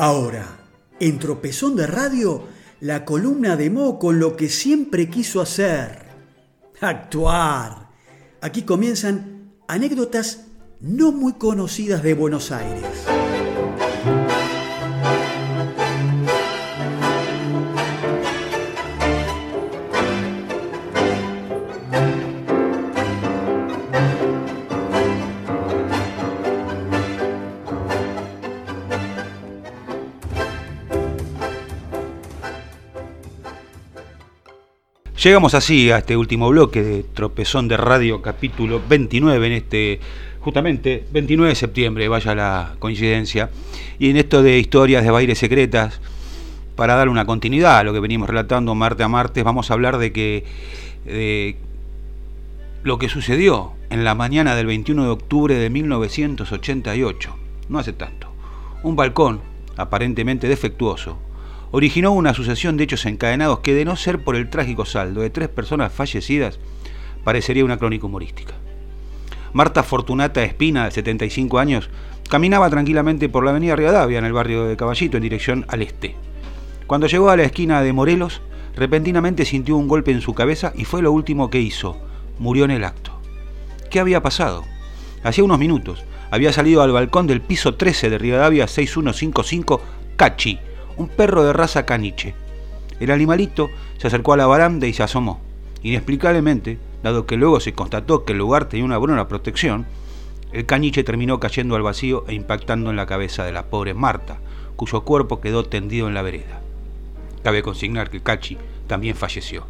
Ahora, en Tropezón de Radio, la columna de Mo con lo que siempre quiso hacer. Actuar. Aquí comienzan anécdotas no muy conocidas de Buenos Aires. Llegamos así a este último bloque de Tropezón de Radio, capítulo 29, en este, justamente, 29 de septiembre, vaya la coincidencia. Y en esto de historias de bailes secretas, para dar una continuidad a lo que venimos relatando martes a martes, vamos a hablar de que de lo que sucedió en la mañana del 21 de octubre de 1988, no hace tanto. Un balcón, aparentemente defectuoso, originó una sucesión de hechos encadenados que, de no ser por el trágico saldo de tres personas fallecidas, parecería una crónica humorística. Marta Fortunata Espina, de 75 años, caminaba tranquilamente por la avenida Rivadavia, en el barrio de Caballito, en dirección al este. Cuando llegó a la esquina de Morelos, repentinamente sintió un golpe en su cabeza y fue lo último que hizo. Murió en el acto. ¿Qué había pasado? Hacía unos minutos había salido al balcón del piso 13 de Rivadavia 6155 Cachi, un perro de raza caniche. El animalito se acercó a la baranda y se asomó. Inexplicablemente, dado que luego se constató que el lugar tenía una buena protección, el caniche terminó cayendo al vacío e impactando en la cabeza de la pobre Marta, cuyo cuerpo quedó tendido en la vereda. Cabe consignar que Cachi también falleció.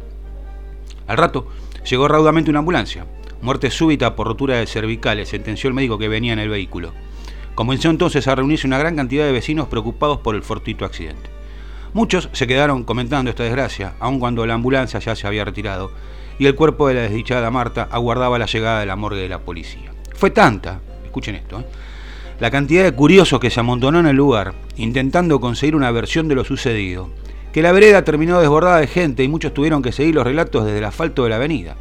Al rato, llegó raudamente una ambulancia. Muerte súbita por rotura de cervicales, sentenció el médico que venía en el vehículo. Comenzó entonces a reunirse una gran cantidad de vecinos preocupados por el fortuito accidente. Muchos se quedaron comentando esta desgracia, aun cuando la ambulancia ya se había retirado y el cuerpo de la desdichada Marta aguardaba la llegada de la morgue de la policía. Fue tanta, escuchen esto, ¿eh? la cantidad de curiosos que se amontonó en el lugar, intentando conseguir una versión de lo sucedido, que la vereda terminó desbordada de gente y muchos tuvieron que seguir los relatos desde el asfalto de la avenida.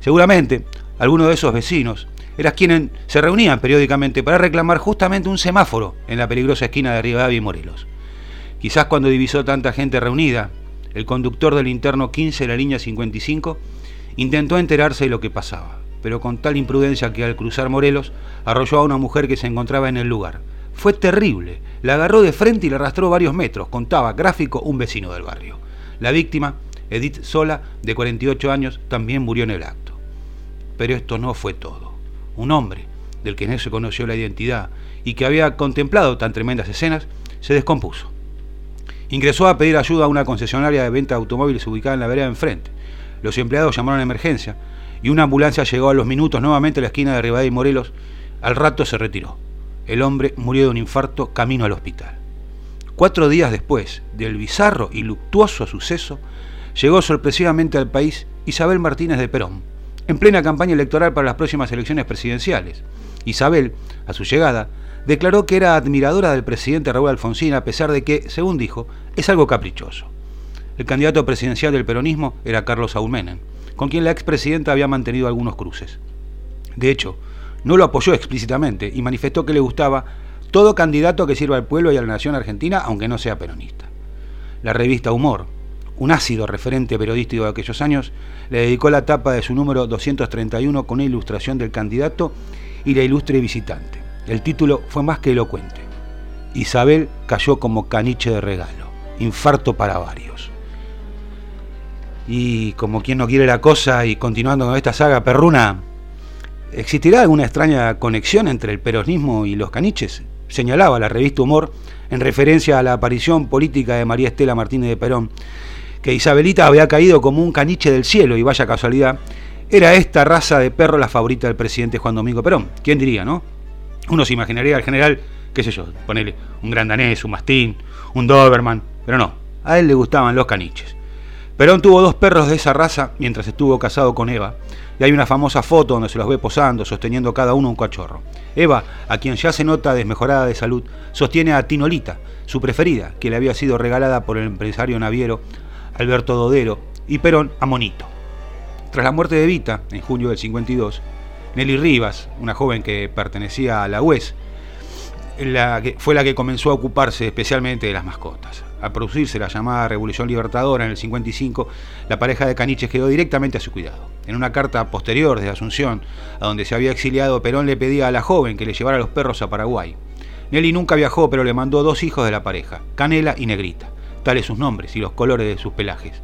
Seguramente, algunos de esos vecinos eran quienes se reunían periódicamente para reclamar justamente un semáforo en la peligrosa esquina de Rivadavia y Morelos. Quizás cuando divisó tanta gente reunida, el conductor del interno 15 de la línea 55 intentó enterarse de lo que pasaba, pero con tal imprudencia que al cruzar Morelos arrolló a una mujer que se encontraba en el lugar. Fue terrible, la agarró de frente y la arrastró varios metros, contaba gráfico un vecino del barrio. La víctima, Edith Sola, de 48 años, también murió en el acto. Pero esto no fue todo un hombre del que no se conoció la identidad y que había contemplado tan tremendas escenas, se descompuso. Ingresó a pedir ayuda a una concesionaria de venta de automóviles ubicada en la vereda enfrente. Los empleados llamaron a emergencia y una ambulancia llegó a los minutos nuevamente a la esquina de Rivadavia y Morelos. Al rato se retiró. El hombre murió de un infarto camino al hospital. Cuatro días después del bizarro y luctuoso suceso, llegó sorpresivamente al país Isabel Martínez de Perón, en plena campaña electoral para las próximas elecciones presidenciales. Isabel, a su llegada, declaró que era admiradora del presidente Raúl Alfonsín a pesar de que, según dijo, es algo caprichoso. El candidato presidencial del peronismo era Carlos Saúl Menem, con quien la expresidenta había mantenido algunos cruces. De hecho, no lo apoyó explícitamente y manifestó que le gustaba todo candidato que sirva al pueblo y a la nación argentina, aunque no sea peronista. La revista Humor, un ácido referente periodístico de aquellos años, le dedicó la tapa de su número 231 con una ilustración del candidato y la ilustre visitante. El título fue más que elocuente. Isabel cayó como caniche de regalo. Infarto para varios. Y como quien no quiere la cosa y continuando con esta saga perruna, ¿existirá alguna extraña conexión entre el peronismo y los caniches? Señalaba la revista Humor en referencia a la aparición política de María Estela Martínez de Perón que Isabelita había caído como un caniche del cielo, y vaya casualidad, era esta raza de perro la favorita del presidente Juan Domingo Perón. ¿Quién diría, no? Uno se imaginaría al general, qué sé yo, ponerle un gran danés, un mastín, un doberman, pero no, a él le gustaban los caniches. Perón tuvo dos perros de esa raza mientras estuvo casado con Eva, y hay una famosa foto donde se los ve posando, sosteniendo cada uno un cachorro. Eva, a quien ya se nota desmejorada de salud, sostiene a Tinolita, su preferida, que le había sido regalada por el empresario naviero Alberto Dodero, y Perón a Monito. Tras la muerte de Vita, en junio del 52, Nelly Rivas, una joven que pertenecía a la UES, la que, fue la que comenzó a ocuparse especialmente de las mascotas. Al producirse la llamada Revolución Libertadora en el 55, la pareja de caniches quedó directamente a su cuidado. En una carta posterior de Asunción, a donde se había exiliado, Perón le pedía a la joven que le llevara los perros a Paraguay. Nelly nunca viajó, pero le mandó dos hijos de la pareja, Canela y Negrita, tales sus nombres y los colores de sus pelajes.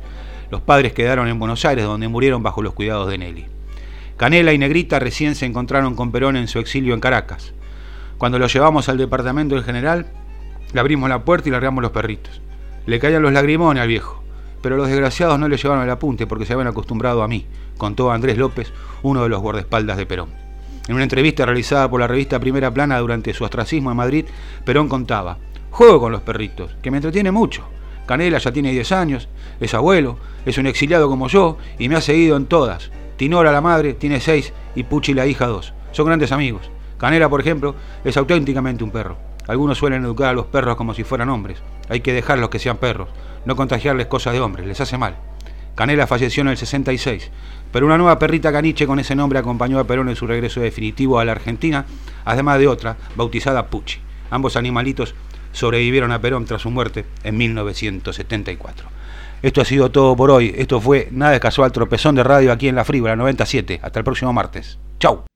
Los padres quedaron en Buenos Aires, donde murieron bajo los cuidados de Nelly. Canela y Negrita recién se encontraron con Perón en su exilio en Caracas. Cuando lo llevamos al departamento del general, le abrimos la puerta y largamos los perritos. Le caían los lagrimones al viejo, pero los desgraciados no le llevaron el apunte porque se habían acostumbrado a mí, contó Andrés López, uno de los guardaespaldas de Perón. En una entrevista realizada por la revista Primera Plana durante su ostracismo en Madrid, Perón contaba, juego con los perritos, que me entretiene mucho. Canela ya tiene 10 años, es abuelo, es un exiliado como yo y me ha seguido en todas. Tinora la madre tiene 6 y Puchi la hija 2. Son grandes amigos. Canela, por ejemplo, es auténticamente un perro. Algunos suelen educar a los perros como si fueran hombres. Hay que dejarlos que sean perros, no contagiarles cosas de hombres, les hace mal. Canela falleció en el 66, pero una nueva perrita caniche con ese nombre acompañó a Perón en su regreso definitivo a la Argentina, además de otra, bautizada Pucci. Ambos animalitos sobrevivieron a Perón tras su muerte en 1974. Esto ha sido todo por hoy. Esto fue Nada de Casual Tropezón de Radio aquí en La Frívola 97. Hasta el próximo martes. Chau.